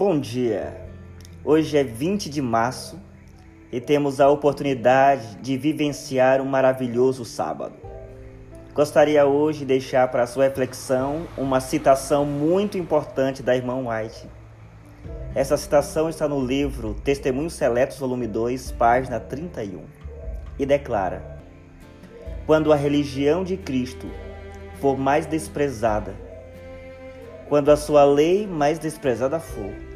Bom dia! Hoje é 20 de março e temos a oportunidade de vivenciar um maravilhoso sábado. Gostaria hoje de deixar para sua reflexão uma citação muito importante da irmã White. Essa citação está no livro Testemunhos Seletos, volume 2, página 31, e declara: Quando a religião de Cristo for mais desprezada, quando a sua lei mais desprezada for.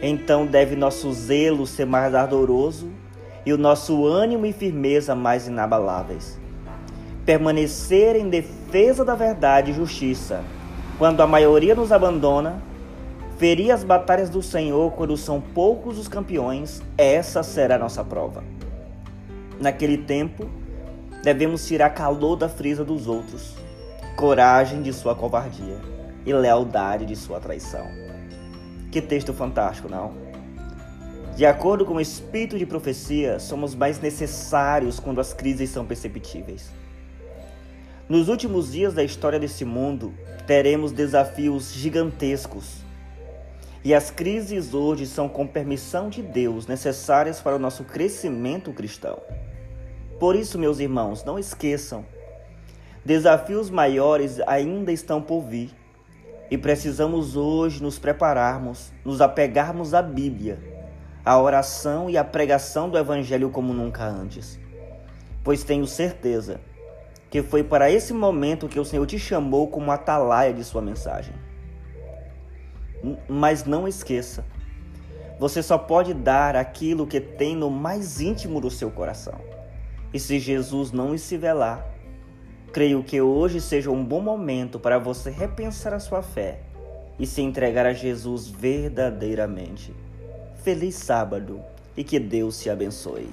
Então deve nosso zelo ser mais ardoroso e o nosso ânimo e firmeza mais inabaláveis. Permanecer em defesa da verdade e justiça, quando a maioria nos abandona, ferir as batalhas do Senhor quando são poucos os campeões, essa será a nossa prova. Naquele tempo, devemos tirar calor da frisa dos outros, coragem de sua covardia e lealdade de sua traição. Que texto fantástico, não? De acordo com o espírito de profecia, somos mais necessários quando as crises são perceptíveis. Nos últimos dias da história desse mundo, teremos desafios gigantescos. E as crises hoje são, com permissão de Deus, necessárias para o nosso crescimento cristão. Por isso, meus irmãos, não esqueçam: desafios maiores ainda estão por vir. E precisamos hoje nos prepararmos, nos apegarmos à Bíblia, à oração e à pregação do Evangelho como nunca antes. Pois tenho certeza que foi para esse momento que o Senhor te chamou como atalaia de sua mensagem. Mas não esqueça, você só pode dar aquilo que tem no mais íntimo do seu coração. E se Jesus não se velar, Creio que hoje seja um bom momento para você repensar a sua fé e se entregar a Jesus verdadeiramente. Feliz sábado e que Deus te abençoe.